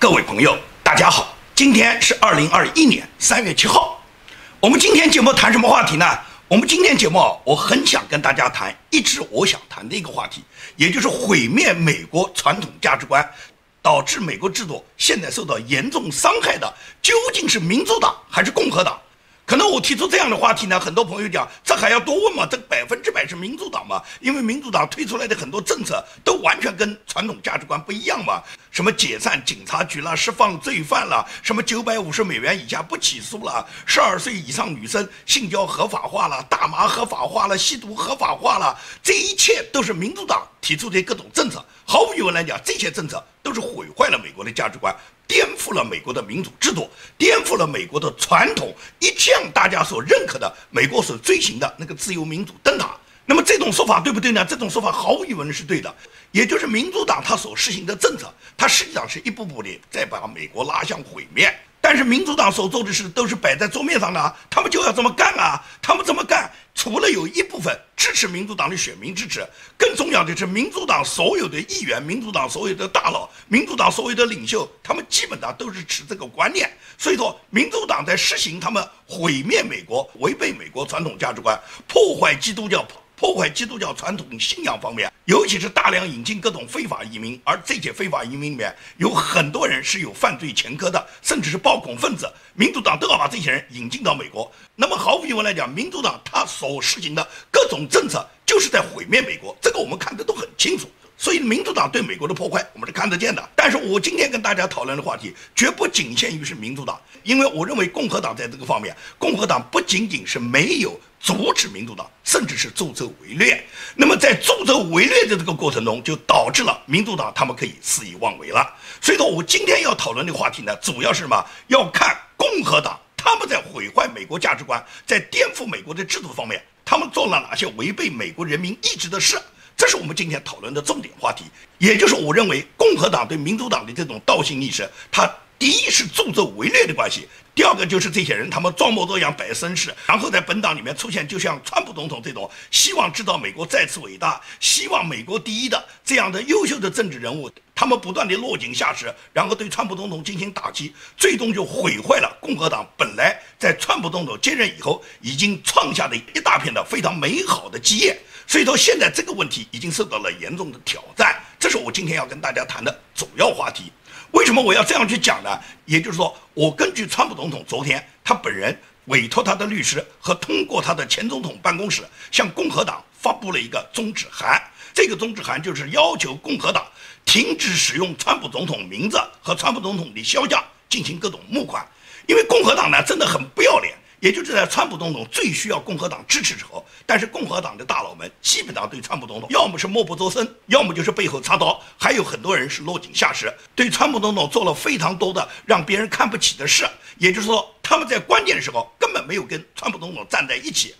各位朋友，大家好，今天是二零二一年三月七号。我们今天节目谈什么话题呢？我们今天节目我很想跟大家谈，一直我想谈的一个话题，也就是毁灭美国传统价值观，导致美国制度现在受到严重伤害的，究竟是民主党还是共和党？可能我提出这样的话题呢，很多朋友讲，这还要多问吗？这百分之百是民主党吗？因为民主党推出来的很多政策都完全跟传统价值观不一样嘛。什么解散警察局了，释放罪犯了，什么九百五十美元以下不起诉了，十二岁以上女生性交合法化了，大麻合法化了，吸毒合法化了，这一切都是民主党提出的各种政策。毫无疑问来讲，这些政策都是毁坏了美国的价值观。颠覆了美国的民主制度，颠覆了美国的传统，一向大家所认可的美国所追寻的那个自由民主灯塔。那么这种说法对不对呢？这种说法毫无疑问是对的，也就是民主党他所实行的政策，它实际上是一步步的在把美国拉向毁灭。但是民主党所做的事都是摆在桌面上的，他们就要这么干啊！他们这么干，除了有一部分支持民主党的选民支持，更重要的是民主党所有的议员、民主党所有的大佬、民主党所有的领袖，他们基本上都是持这个观念。所以说，民主党在实行他们毁灭美国、违背美国传统价值观、破坏基督教。破坏基督教传统信仰方面，尤其是大量引进各种非法移民，而这些非法移民里面有很多人是有犯罪前科的，甚至是暴恐分子。民主党都要把这些人引进到美国。那么毫无疑问来讲，民主党他所实行的各种政策就是在毁灭美国，这个我们看的都很清楚。所以，民主党对美国的破坏，我们是看得见的。但是我今天跟大家讨论的话题，绝不仅限于是民主党，因为我认为共和党在这个方面，共和党不仅仅是没有阻止民主党，甚至是助纣为虐。那么，在助纣为虐的这个过程中，就导致了民主党他们可以肆意妄为了。所以说，我今天要讨论的话题呢，主要是什么？要看共和党他们在毁坏美国价值观，在颠覆美国的制度方面，他们做了哪些违背美国人民意志的事。这是我们今天讨论的重点话题，也就是我认为共和党对民主党的这种倒行逆施，它第一是助纣为虐的关系，第二个就是这些人他们装模作样摆声势，然后在本党里面出现，就像川普总统这种希望制造美国再次伟大，希望美国第一的这样的优秀的政治人物，他们不断的落井下石，然后对川普总统进行打击，最终就毁坏了共和党本来在川普总统接任以后已经创下的一大片的非常美好的基业。所以说，现在这个问题已经受到了严重的挑战，这是我今天要跟大家谈的主要话题。为什么我要这样去讲呢？也就是说，我根据川普总统昨天他本人委托他的律师和通过他的前总统办公室向共和党发布了一个终止函，这个终止函就是要求共和党停止使用川普总统名字和川普总统的肖像进行各种募款，因为共和党呢真的很不要脸。也就是在川普总统最需要共和党支持时候，但是共和党的大佬们基本上对川普总统要么是默不作声，要么就是背后插刀，还有很多人是落井下石，对川普总统做了非常多的让别人看不起的事。也就是说，他们在关键的时候根本没有跟川普总统站在一起，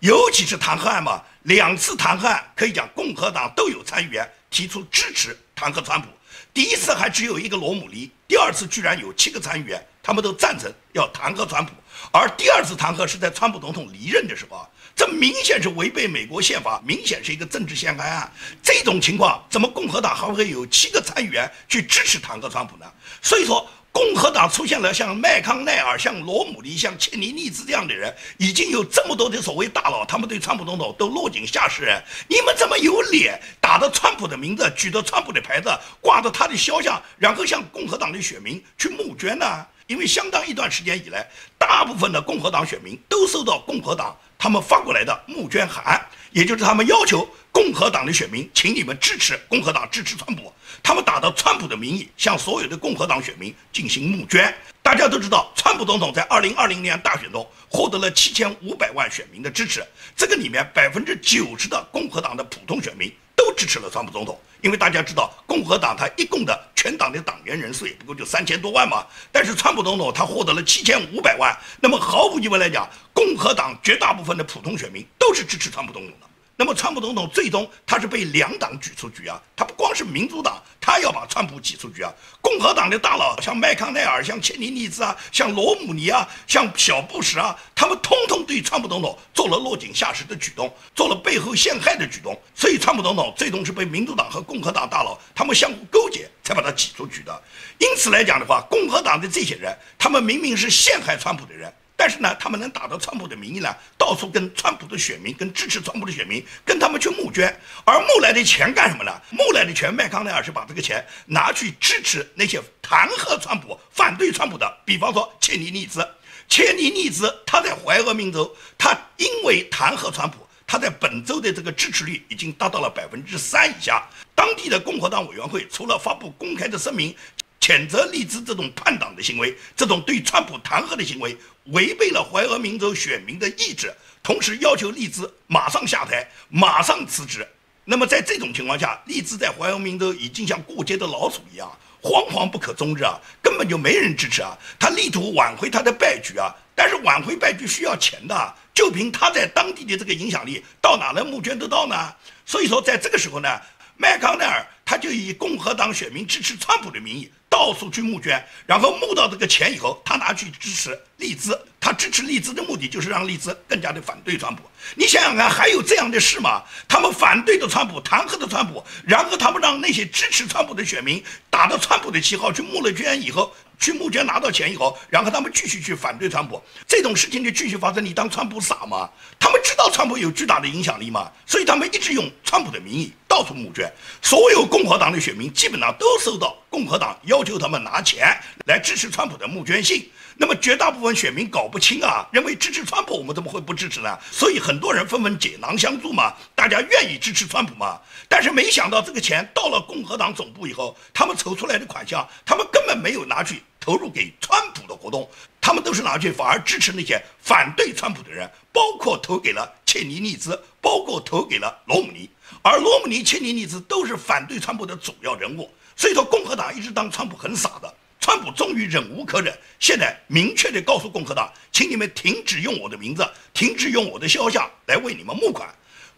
尤其是弹劾案嘛，两次弹劾案可以讲共和党都有参议员提出支持弹劾川普，第一次还只有一个罗姆尼，第二次居然有七个参议员，他们都赞成要弹劾川普。而第二次弹劾是在川普总统离任的时候，这明显是违背美国宪法，明显是一个政治陷害案。这种情况，怎么共和党还会有七个参议员去支持弹劾川普呢？所以说，共和党出现了像麦康奈尔、像罗姆尼、像切尼利兹这样的人，已经有这么多的所谓大佬，他们对川普总统都落井下石。你们怎么有脸打着川普的名字，举着川普的牌子，挂着他的肖像，然后向共和党的选民去募捐呢？因为相当一段时间以来，大部分的共和党选民都收到共和党他们发过来的募捐函，也就是他们要求共和党的选民，请你们支持共和党，支持川普。他们打着川普的名义，向所有的共和党选民进行募捐。大家都知道，川普总统在二零二零年大选中获得了七千五百万选民的支持，这个里面百分之九十的共和党的普通选民。都支持了川普总统，因为大家知道，共和党他一共的全党的党员人数也不过就三千多万嘛。但是川普总统他获得了七千五百万，那么毫无疑问来讲，共和党绝大部分的普通选民都是支持川普总统的。那么川普总统最终他是被两党举出局啊，他不光是民主党，他要把川普挤出局啊。共和党的大佬像麦康奈尔、像切尼尼兹啊、像罗姆尼啊、像小布什啊，他们通通对川普总统做了落井下石的举动，做了背后陷害的举动。所以川普总统最终是被民主党和共和党大佬他们相互勾结，才把他挤出局的。因此来讲的话，共和党的这些人，他们明明是陷害川普的人。但是呢，他们能打着川普的名义呢，到处跟川普的选民、跟支持川普的选民，跟他们去募捐，而募来的钱干什么呢？募来的钱，麦康奈尔是把这个钱拿去支持那些弹劾川普、反对川普的，比方说切尼利兹。切尼利兹他在怀俄明州，他因为弹劾川普，他在本州的这个支持率已经达到了百分之三以下。当地的共和党委员会除了发布公开的声明。谴责利兹这种叛党的行为，这种对川普弹劾的行为，违背了怀俄明州选民的意志，同时要求利兹马上下台，马上辞职。那么在这种情况下，利兹在怀俄明州已经像过街的老鼠一样，惶惶不可终日啊，根本就没人支持啊。他力图挽回他的败局啊，但是挽回败局需要钱的，就凭他在当地的这个影响力，到哪能募捐得到呢？所以说，在这个时候呢，麦康奈尔他就以共和党选民支持川普的名义。到处去募捐，然后募到这个钱以后，他拿去支持利兹。他支持利兹的目的就是让利兹更加的反对川普。你想想看，还有这样的事吗？他们反对的川普，弹劾的川普，然后他们让那些支持川普的选民打着川普的旗号去募了捐以后，去募捐拿到钱以后，然后他们继续去反对川普。这种事情就继续发生。你当川普傻吗？他们知道川普有巨大的影响力吗？所以他们一直用川普的名义到处募捐。所有共和党的选民基本上都收到共和党要求他们拿钱来支持川普的募捐信。那么绝大部分选民搞不清啊，认为支持川普，我们怎么会不支持呢？所以很多人纷纷解囊相助嘛，大家愿意支持川普嘛。但是没想到这个钱到了共和党总部以后，他们筹出来的款项，他们根本没有拿去投入给川普的活动，他们都是拿去反而支持那些反对川普的人，包括投给了切尼利兹，包括投给了罗姆尼，而罗姆尼、切尼利兹都是反对川普的主要人物。所以说，共和党一直当川普很傻的。川普终于忍无可忍，现在明确地告诉共和党，请你们停止用我的名字，停止用我的肖像来为你们募款。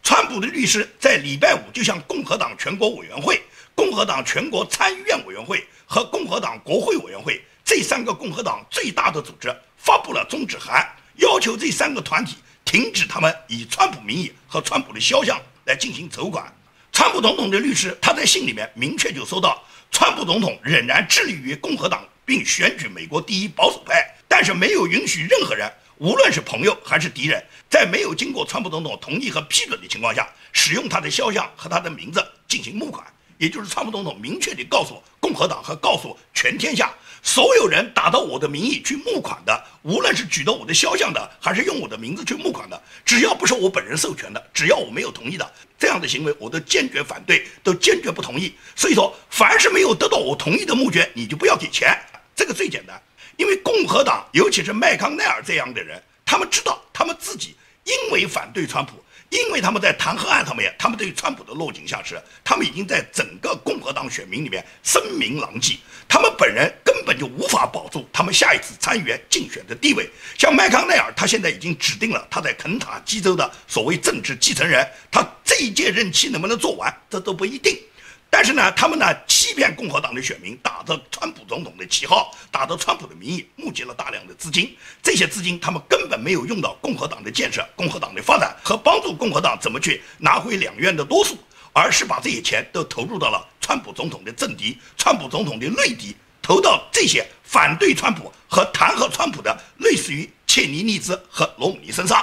川普的律师在礼拜五就向共和党全国委员会、共和党全国参议院委员会和共和党国会委员会这三个共和党最大的组织发布了终止函，要求这三个团体停止他们以川普名义和川普的肖像来进行筹款。川普总统的律师他在信里面明确就说到。川普总统仍然致力于共和党，并选举美国第一保守派，但是没有允许任何人，无论是朋友还是敌人，在没有经过川普总统同意和批准的情况下，使用他的肖像和他的名字进行募款。也就是川普总统明确地告诉共和党和告诉全天下。所有人打到我的名义去募款的，无论是举到我的肖像的，还是用我的名字去募款的，只要不是我本人授权的，只要我没有同意的这样的行为，我都坚决反对，都坚决不同意。所以说，凡是没有得到我同意的募捐，你就不要给钱。这个最简单，因为共和党，尤其是麦康奈尔这样的人，他们知道他们自己因为反对川普。因为他们在弹劾案上面，他们对川普的落井下石，他们已经在整个共和党选民里面声名狼藉，他们本人根本就无法保住他们下一次参议员竞选的地位。像麦康奈尔，他现在已经指定了他在肯塔基州的所谓政治继承人，他这一届任期能不能做完，这都不一定。但是呢，他们呢骗共和党的选民，打着川普总统的旗号，打着川普的名义，募集了大量的资金。这些资金他们根本没有用到共和党的建设、共和党的发展和帮助共和党怎么去拿回两院的多数，而是把这些钱都投入到了川普总统的政敌、川普总统的内敌，投到这些反对川普和弹劾川普的类似于切尼利兹和罗姆尼身上。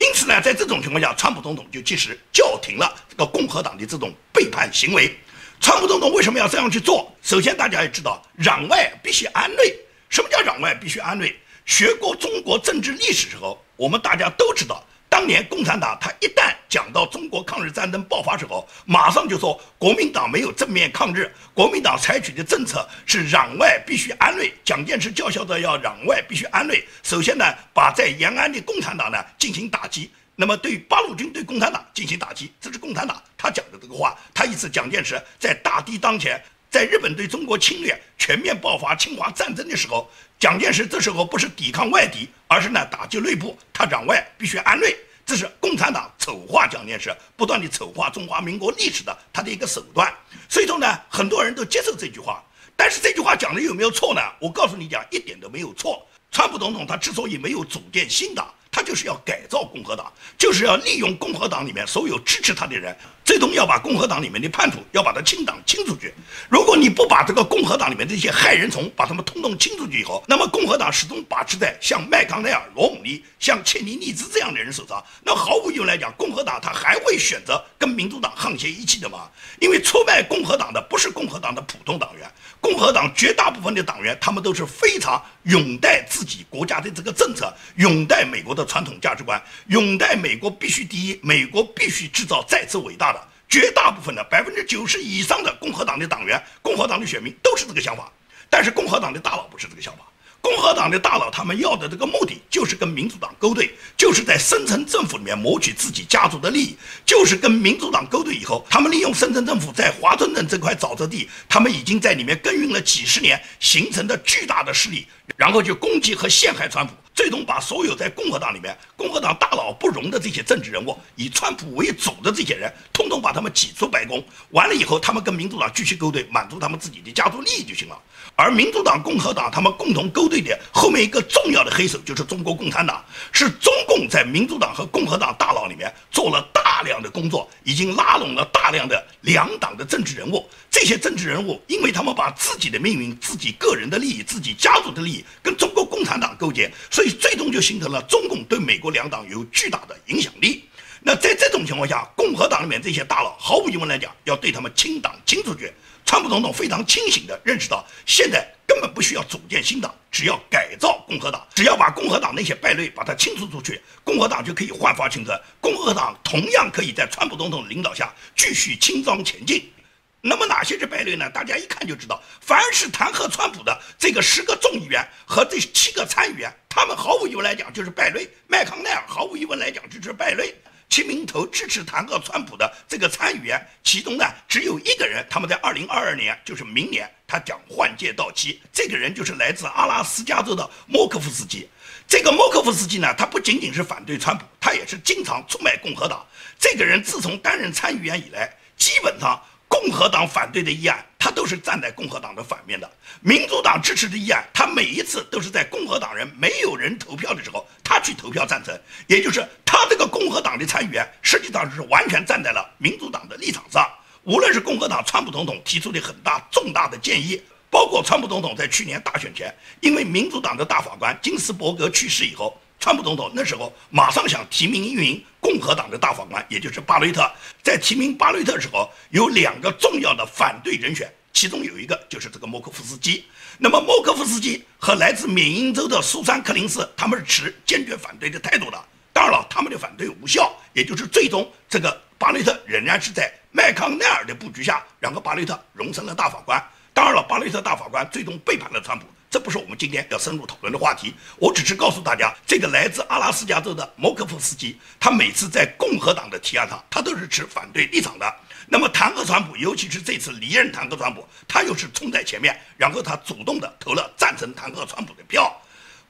因此呢，在这种情况下，川普总统就及时叫停了这个共和党的这种背叛行为。川普总统为什么要这样去做？首先，大家要知道，攘外必须安内。什么叫攘外必须安内？学过中国政治历史时候，我们大家都知道，当年共产党他一旦讲到中国抗日战争爆发时候，马上就说国民党没有正面抗日，国民党采取的政策是攘外必须安内。蒋介石叫嚣着要攘外必须安内，首先呢，把在延安的共产党呢进行打击。那么，对八路军对共产党进行打击，这是共产党他讲的这个话。他意思，蒋介石在大敌当前，在日本对中国侵略全面爆发侵华战争的时候，蒋介石这时候不是抵抗外敌，而是呢打击内部。他攘外必须安内，这是共产党丑化蒋介石，不断的丑化中华民国历史的他的一个手段。所以说呢，很多人都接受这句话。但是这句话讲的有没有错呢？我告诉你讲，一点都没有错。川普总统他之所以没有组建新党。他就是要改造共和党，就是要利用共和党里面所有支持他的人，最终要把共和党里面的叛徒要把他清党清出去。如果你不把这个共和党里面这些害人虫把他们通通清出去以后，那么共和党始终把持在像麦康奈尔、罗姆尼、像切尼利兹这样的人手上。那毫无疑问来讲，共和党他还会选择跟民主党沆瀣一气的吗？因为出卖共和党的不是共和党的普通党员，共和党绝大部分的党员他们都是非常拥戴自己国家的这个政策，拥戴美国的。传统价值观，拥戴美国必须第一，美国必须制造再次伟大的。绝大部分的百分之九十以上的共和党的党员、共和党的选民都是这个想法，但是共和党的大佬不是这个想法。共和党的大佬他们要的这个目的，就是跟民主党勾兑，就是在深层政府里面谋取自己家族的利益，就是跟民主党勾兑以后，他们利用深层政府在华盛顿这块沼泽地，他们已经在里面耕耘了几十年形成的巨大的势力，然后就攻击和陷害川普。最终把所有在共和党里面、共和党大佬不容的这些政治人物，以川普为主的这些人，通通把他们挤出白宫。完了以后，他们跟民主党继续勾兑，满足他们自己的家族利益就行了。而民主党、共和党他们共同勾兑的后面一个重要的黑手，就是中国共产党。是中共在民主党和共和党大佬里面做了大量的工作，已经拉拢了大量的两党的政治人物。这些政治人物，因为他们把自己的命运、自己个人的利益、自己家族的利益跟中国共产党勾结，所以最终就形成了中共对美国两党有巨大的影响力。那在这种情况下，共和党里面这些大佬，毫无疑问来讲，要对他们清党清出去。川普总统非常清醒地认识到，现在根本不需要组建新党，只要改造共和党，只要把共和党那些败类把它清除出去，共和党就可以焕发青春。共和党同样可以在川普总统领导下继续轻装前进。那么哪些是败类呢？大家一看就知道，凡是弹劾川普的这个十个众议员和这七个参议员，他们毫无疑问来讲就是败类。麦康奈尔毫无疑问来讲就是败类。亲民投支持弹劾川普的这个参议员，其中呢只有一个人，他们在二零二二年，就是明年，他将换届到期。这个人就是来自阿拉斯加州的莫科夫斯基。这个莫科夫斯基呢，他不仅仅是反对川普，他也是经常出卖共和党。这个人自从担任参议员以来，基本上。共和党反对的议案，他都是站在共和党的反面的；民主党支持的议案，他每一次都是在共和党人没有人投票的时候，他去投票赞成。也就是他这个共和党的参议员，实际上是完全站在了民主党的立场上。无论是共和党川普总统提出的很大重大的建议，包括川普总统在去年大选前，因为民主党的大法官金斯伯格去世以后。川普总统那时候马上想提名一名共和党的大法官，也就是巴雷特。在提名巴雷特的时候，有两个重要的反对人选，其中有一个就是这个莫科夫斯基。那么莫科夫斯基和来自缅因州的苏珊·克林斯，他们是持坚决反对的态度的。当然了，他们的反对无效，也就是最终这个巴雷特仍然是在麦康奈尔的布局下，然后巴雷特荣升了大法官。当然了，巴雷特大法官最终背叛了川普。这不是我们今天要深入讨论的话题，我只是告诉大家，这个来自阿拉斯加州的摩科夫斯基，他每次在共和党的提案上，他都是持反对立场的。那么弹劾川普，尤其是这次离任弹劾川普，他又是冲在前面，然后他主动的投了赞成弹劾川普的票。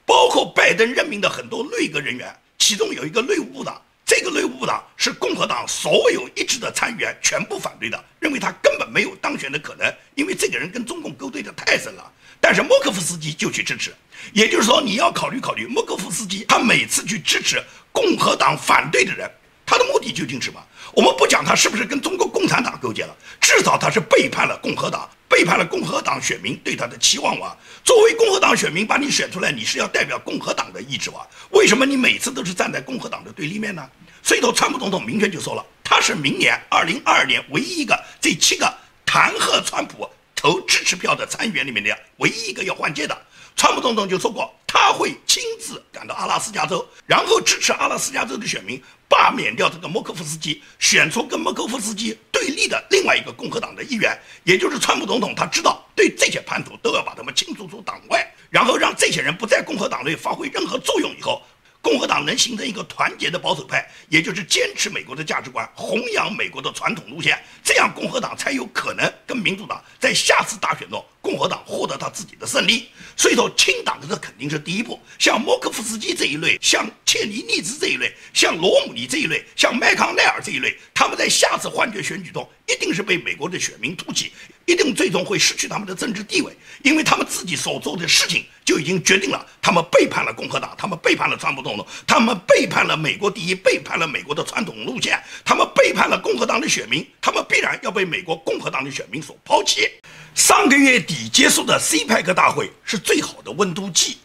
包括拜登任命的很多内阁人员，其中有一个内务部长，这个内务部长是共和党所有一致的参议员全部反对的，认为他根本没有当选的可能，因为这个人跟中共勾兑的太深了。但是莫科夫斯基就去支持，也就是说，你要考虑考虑莫科夫斯基，他每次去支持共和党反对的人，他的目的究竟是什么？我们不讲他是不是跟中国共产党勾结了，至少他是背叛了共和党，背叛了共和党选民对他的期望哇！作为共和党选民把你选出来，你是要代表共和党的意志哇？为什么你每次都是站在共和党的对立面呢？所以说，川普总统明确就说了，他是明年二零二二年唯一一个这七个弹劾川普。投支持票的参议员里面的唯一一个要换届的，川普总统就说过，他会亲自赶到阿拉斯加州，然后支持阿拉斯加州的选民罢免掉这个莫科夫斯基，选出跟莫科夫斯基对立的另外一个共和党的议员，也就是川普总统，他知道对这些叛徒都要把他们清除出党外，然后让这些人不在共和党内发挥任何作用以后，共和党能形成一个团结的保守派，也就是坚持美国的价值观、弘扬美国的传统路线，这样共和党才有可能跟民主党下次大选中，共和党获得他自己的胜利。所以说，清党的这肯定是第一步。像莫科夫斯基这一类，像切尼尼兹这一类，像罗姆尼这一类，像麦康奈尔这一类，他们在下次换届选举中，一定是被美国的选民突击。一定最终会失去他们的政治地位，因为他们自己所做的事情就已经决定了，他们背叛了共和党，他们背叛了川普总统，他们背叛了美国第一，背叛了美国的传统路线，他们背叛了共和党的选民，他们必然要被美国共和党的选民所抛弃。上个月底已结束的 c 派克大会是最好的温度计。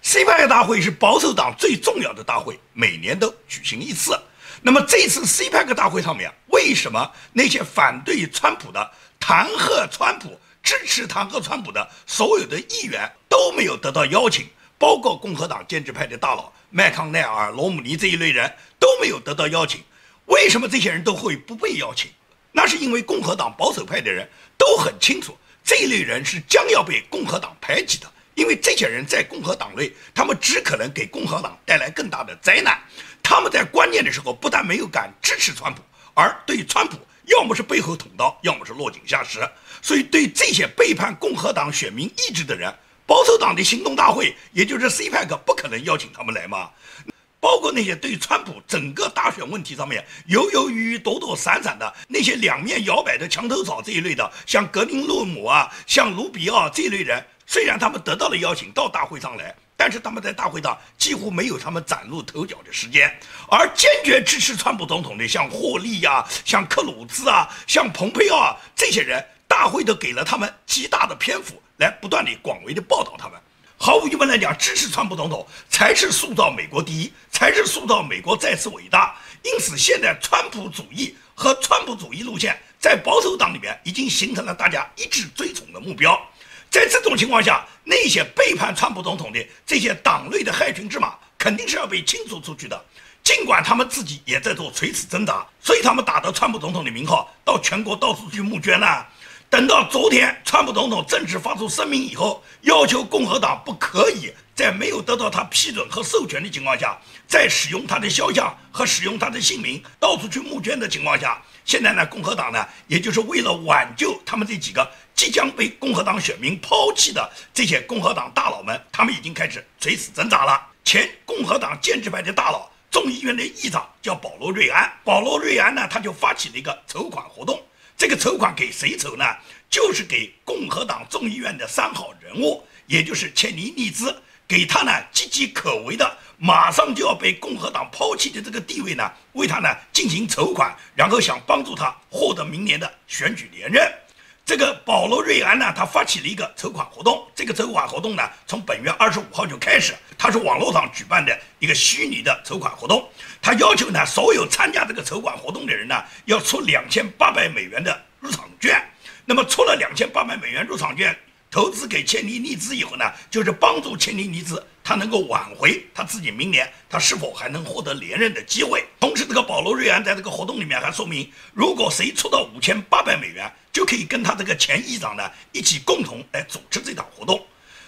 c 派克大会是保守党最重要的大会，每年都举行一次。那么这次 c 派克大会上面，为什么那些反对川普的？弹劾川普、支持弹劾川普的所有的议员都没有得到邀请，包括共和党建制派的大佬麦康奈尔、罗姆尼这一类人都没有得到邀请。为什么这些人都会不被邀请？那是因为共和党保守派的人都很清楚，这一类人是将要被共和党排挤的，因为这些人在共和党内，他们只可能给共和党带来更大的灾难。他们在关键的时候不但没有敢支持川普，而对川普。要么是背后捅刀，要么是落井下石。所以，对这些背叛共和党选民意志的人，保守党的行动大会，也就是 c 派克，不可能邀请他们来吗？包括那些对川普整个大选问题上面犹犹豫豫、躲躲闪闪的那些两面摇摆的墙头草这一类的，像格林洛姆啊，像卢比奥这一类人，虽然他们得到了邀请到大会上来。但是他们在大会上几乎没有他们崭露头角的时间，而坚决支持川普总统的，像霍利呀、像克鲁兹啊、像蓬佩奥啊这些人，大会都给了他们极大的篇幅，来不断的广为的报道他们。毫无疑问来讲，支持川普总统才是塑造美国第一，才是塑造美国再次伟大。因此，现在川普主义和川普主义路线在保守党里面已经形成了大家一致追崇的目标。在这种情况下，那些背叛川普总统的这些党内的害群之马，肯定是要被清除出去的。尽管他们自己也在做垂死挣扎，所以他们打着川普总统的名号，到全国到处去募捐呢。等到昨天，川普总统正式发出声明以后，要求共和党不可以在没有得到他批准和授权的情况下，再使用他的肖像和使用他的姓名到处去募捐的情况下，现在呢，共和党呢，也就是为了挽救他们这几个。即将被共和党选民抛弃的这些共和党大佬们，他们已经开始垂死挣扎了。前共和党建制派的大佬，众议院的议长叫保罗·瑞安。保罗·瑞安呢，他就发起了一个筹款活动。这个筹款给谁筹呢？就是给共和党众议院的三号人物，也就是切尼利兹，给他呢岌岌可危的，马上就要被共和党抛弃的这个地位呢，为他呢进行筹款，然后想帮助他获得明年的选举连任。这个保罗·瑞安呢，他发起了一个筹款活动。这个筹款活动呢，从本月二十五号就开始，他是网络上举办的一个虚拟的筹款活动。他要求呢，所有参加这个筹款活动的人呢，要出两千八百美元的入场券。那么出了两千八百美元入场券。投资给千里尼兹以后呢，就是帮助千里尼兹他能够挽回他自己明年他是否还能获得连任的机会。同时，这个保罗瑞安在这个活动里面还说明，如果谁出到五千八百美元，就可以跟他这个前议长呢一起共同来主持这场活动。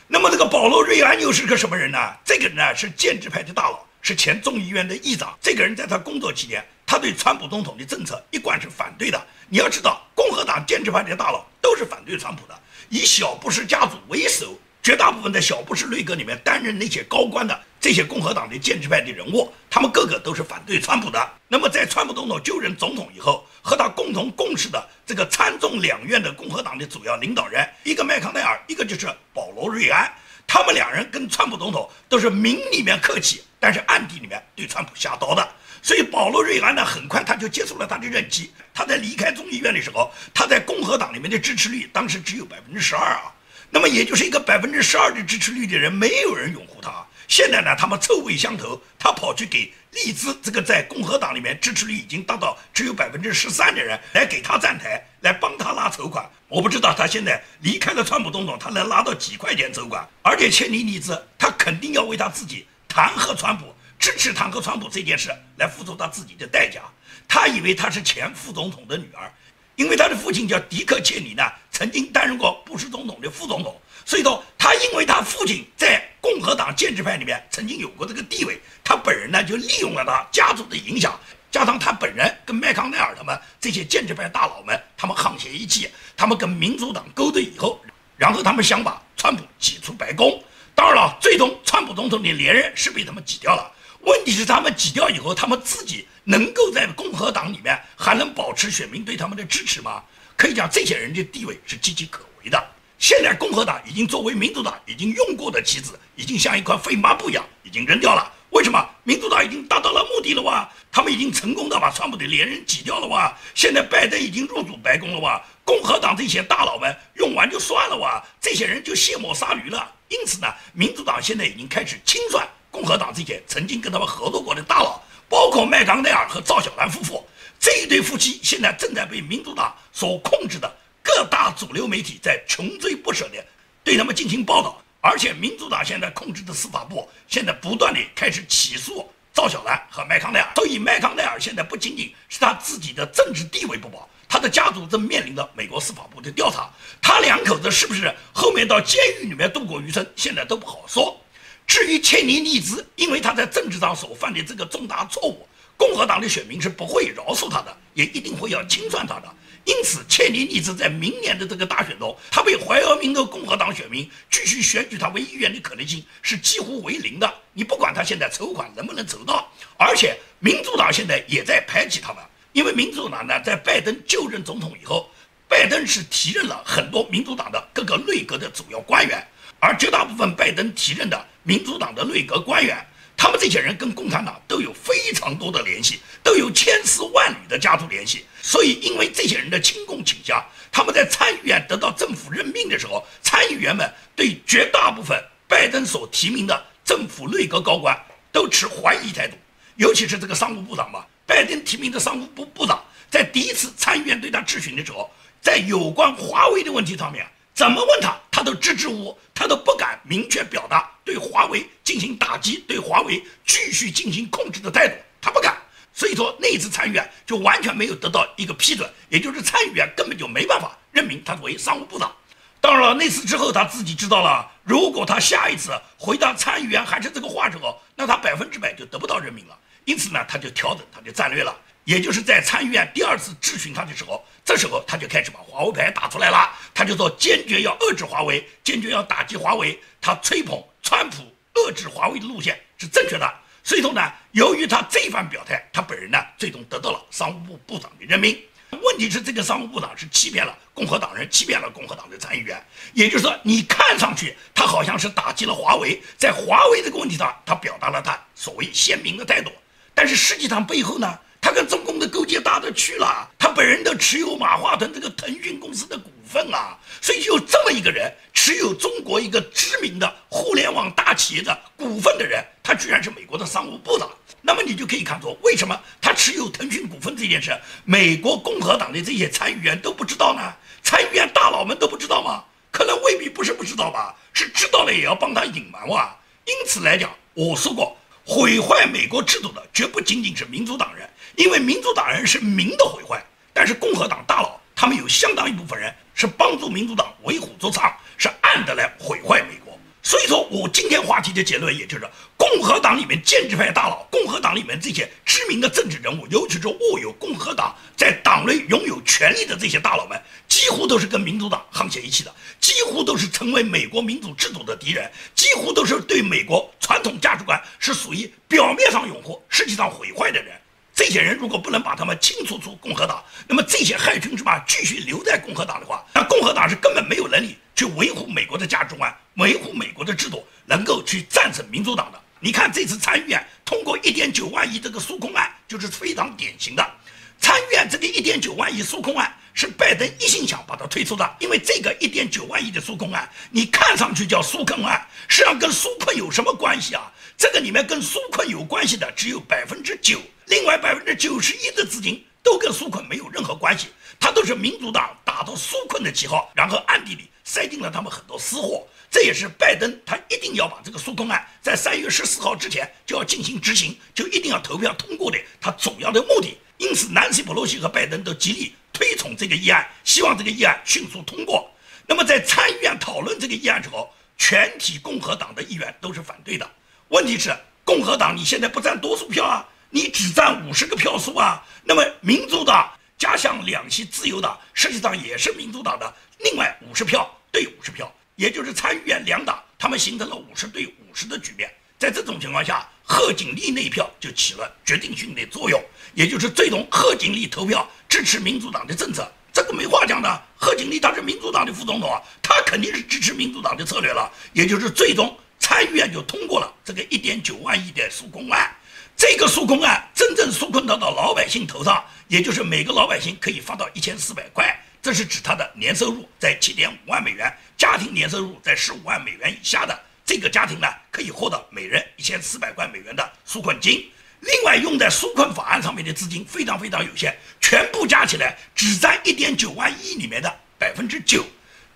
那么，这个保罗瑞安又是个什么人呢？这个人呢是建制派的大佬，是前众议院的议长。这个人在他工作期间，他对川普总统的政策一贯是反对的。你要知道，共和党建制派的大佬都是反对川普的。以小布什家族为首，绝大部分在小布什内阁里面担任那些高官的这些共和党的建制派的人物，他们个个都是反对川普的。那么，在川普总统就任总统以后，和他共同共事的这个参众两院的共和党的主要领导人，一个麦康奈尔，一个就是保罗瑞安，他们两人跟川普总统都是明里面客气，但是暗地里面对川普下刀的。所以保罗·瑞安呢，很快他就结束了他的任期。他在离开众议院的时候，他在共和党里面的支持率当时只有百分之十二啊。那么也就是一个百分之十二的支持率的人，没有人拥护他。现在呢，他们臭味相投，他跑去给利兹这个在共和党里面支持率已经达到只有百分之十三的人来给他站台，来帮他拉筹款。我不知道他现在离开了川普总统，他能拉到几块钱筹款。而且切尼尼兹他肯定要为他自己弹劾川普。支持弹劾川普这件事来付出他自己的代价。他以为他是前副总统的女儿，因为他的父亲叫迪克·切尼呢，曾经担任过布什总统的副总统，所以说他因为他父亲在共和党建制派里面曾经有过这个地位，他本人呢就利用了他家族的影响，加上他本人跟麦康奈尔他们这些建制派大佬们，他们沆瀣一气，他们跟民主党勾兑以后，然后他们想把川普挤出白宫。当然了，最终川普总统的连任是被他们挤掉了。问题是他们挤掉以后，他们自己能够在共和党里面还能保持选民对他们的支持吗？可以讲，这些人的地位是岌岌可危的。现在共和党已经作为民主党已经用过的棋子，已经像一块废抹布一样，已经扔掉了。为什么？民主党已经达到了目的了哇？他们已经成功的把川普的连任挤掉了哇？现在拜登已经入主白宫了哇？共和党这些大佬们用完就算了哇？这些人就卸磨杀驴了。因此呢，民主党现在已经开始清算。共和党这些曾经跟他们合作过的大佬，包括麦康奈尔和赵小兰夫妇这一对夫妻，现在正在被民主党所控制的各大主流媒体在穷追不舍的对他们进行报道。而且，民主党现在控制的司法部现在不断的开始起诉赵小兰和麦康奈尔。所以，麦康奈尔现在不仅仅是他自己的政治地位不保，他的家族正面临着美国司法部的调查。他两口子是不是后面到监狱里面度过余生，现在都不好说。至于切尼尼兹，因为他在政治上所犯的这个重大错误，共和党的选民是不会饶恕他的，也一定会要清算他的。因此，切尼尼兹在明年的这个大选中，他被怀俄明的共和党选民继续选举他为议员的可能性是几乎为零的。你不管他现在筹款能不能筹到，而且民主党现在也在排挤他们，因为民主党呢，在拜登就任总统以后，拜登是提任了很多民主党的各个内阁的主要官员。而绝大部分拜登提任的民主党的内阁官员，他们这些人跟共产党都有非常多的联系，都有千丝万缕的家族联系。所以，因为这些人的亲共倾向，他们在参议院得到政府任命的时候，参议员们对绝大部分拜登所提名的政府内阁高官都持怀疑态度。尤其是这个商务部长嘛，拜登提名的商务部部长，在第一次参议院对他质询的时候，在有关华为的问题上面。怎么问他，他都支支吾吾，他都不敢明确表达对华为进行打击、对华为继续进行控制的态度，他不敢。所以说那一次参议院就完全没有得到一个批准，也就是参议员根本就没办法任命他为商务部长。当然了，那次之后他自己知道了，如果他下一次回到参议员还是这个话时候，那他百分之百就得不到任命了。因此呢，他就调整他的战略了。也就是在参议院第二次质询他的时候，这时候他就开始把华为牌打出来了。他就说坚决要遏制华为，坚决要打击华为。他吹捧川普遏制华为的路线是正确的。所以说呢，由于他这番表态，他本人呢最终得到了商务部部长的任命。问题是这个商务部长是欺骗了共和党人，欺骗了共和党的参议员。也就是说，你看上去他好像是打击了华为，在华为这个问题上，他表达了他所谓鲜明的态度。但是实际上背后呢？他跟中共的勾结大的去了，他本人都持有马化腾这个腾讯公司的股份啊，所以就这么一个人持有中国一个知名的互联网大企业的股份的人，他居然是美国的商务部长。那么你就可以看出，为什么他持有腾讯股份这件事，美国共和党的这些参议员都不知道呢？参议员大佬们都不知道吗？可能未必不是不知道吧，是知道了也要帮他隐瞒哇。因此来讲，我说过，毁坏美国制度的绝不仅仅是民主党人。因为民主党人是明的毁坏，但是共和党大佬他们有相当一部分人是帮助民主党为虎作伥，是暗的来毁坏美国。所以说我今天话题的结论也就是，共和党里面建制派大佬，共和党里面这些知名的政治人物，尤其是握有共和党在党内拥有权力的这些大佬们，几乎都是跟民主党沆瀣一气的，几乎都是成为美国民主制度的敌人，几乎都是对美国传统价值观是属于表面上拥护，实际上毁坏的人。这些人如果不能把他们清除出共和党，那么这些害群之马继续留在共和党的话，那共和党是根本没有能力去维护美国的价值观，维护美国的制度，能够去战胜民主党的。你看这次参议院通过一点九万亿这个纾困案，就是非常典型的。参议院这个一点九万亿纾困案是拜登一心想把它推出的，因为这个一点九万亿的纾困案，你看上去叫纾困案，实际上跟纾困有什么关系啊？这个里面跟纾困有关系的只有百分之九。另外百分之九十一的资金都跟纾困没有任何关系，他都是民主党打着纾困的旗号，然后暗地里塞进了他们很多私货。这也是拜登他一定要把这个纾困案在三月十四号之前就要进行执行，就一定要投票通过的他主要的目的。因此，南希·普洛西和拜登都极力推崇这个议案，希望这个议案迅速通过。那么在参议院讨论这个议案时候，全体共和党的议员都是反对的。问题是，共和党你现在不占多数票啊，你只占五十个票数啊。那么民主党加上两席自由党，实际上也是民主党的另外五十票对五十票，也就是参议院两党他们形成了五十对五十的局面。在这种情况下，贺锦丽那一票就起了决定性的作用，也就是最终贺锦丽投票支持民主党的政策，这个没话讲的。贺锦丽他是民主党的副总统啊，他肯定是支持民主党的策略了，也就是最终参议院就通过了这个一点九万亿的纾困案。这个纾困案真正纾困到到老百姓头上，也就是每个老百姓可以发到一千四百块，这是指他的年收入在七点五万美元，家庭年收入在十五万美元以下的。这个家庭呢，可以获得每人一千四百块美元的纾困金。另外，用在纾困法案上面的资金非常非常有限，全部加起来只占一点九万亿里面的百分之九，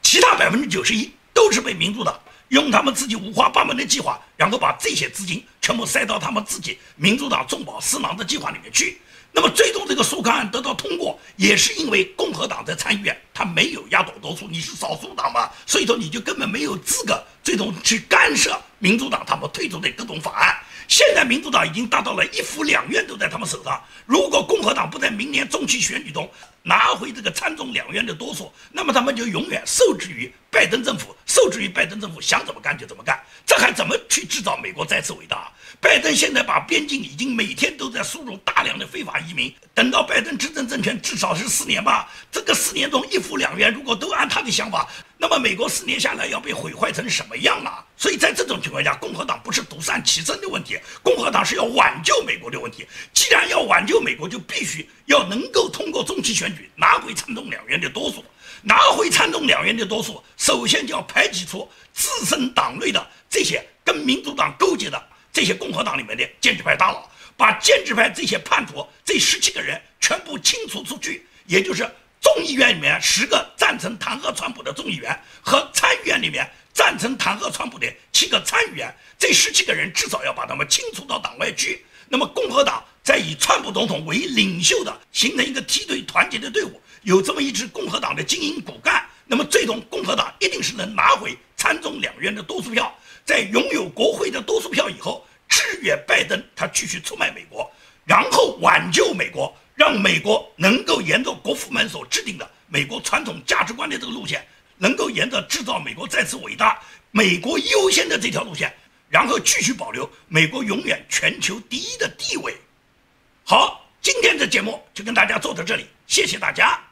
其他百分之九十一都是被民主党用他们自己五花八门的计划，然后把这些资金全部塞到他们自己民主党众宝私囊的计划里面去。那么，最终这个苏康案得到通过，也是因为共和党在参议院他没有压倒多数，你是少数党嘛，所以说你就根本没有资格最终去干涉民主党他们推出的各种法案。现在民主党已经达到了一府两院都在他们手上，如果共和党不在明年中期选举中拿回这个参众两院的多数，那么他们就永远受制于拜登政府，受制于拜登政府想怎么干就怎么干，这还怎么去制造美国再次伟大？拜登现在把边境已经每天都在输入大量的非法移民，等到拜登执政政权至少是四年吧。这个四年中一府两院如果都按他的想法，那么美国四年下来要被毁坏成什么样啊？所以在这种情况下，共和党不是独善其身的问题，共和党是要挽救美国的问题。既然要挽救美国，就必须要能够通过中期选举拿回参众两院的多数，拿回参众两院的多数，首先就要排挤出自身党内的这些跟民主党勾结的。这些共和党里面的建制派大佬，把建制派这些叛徒这十七个人全部清除出去，也就是众议院里面十个赞成弹劾川普的众议员和参议院里面赞成弹劾川普的七个参议员，这十七个人至少要把他们清除到党外去。那么共和党在以川普总统为领袖的形成一个梯队团结的队伍，有这么一支共和党的精英骨干，那么最终共和党一定是能拿回参众两院的多数票。在拥有国会的多数票以后，制约拜登，他继续出卖美国，然后挽救美国，让美国能够沿着国父们所制定的美国传统价值观的这个路线，能够沿着制造美国再次伟大、美国优先的这条路线，然后继续保留美国永远全球第一的地位。好，今天的节目就跟大家做到这里，谢谢大家。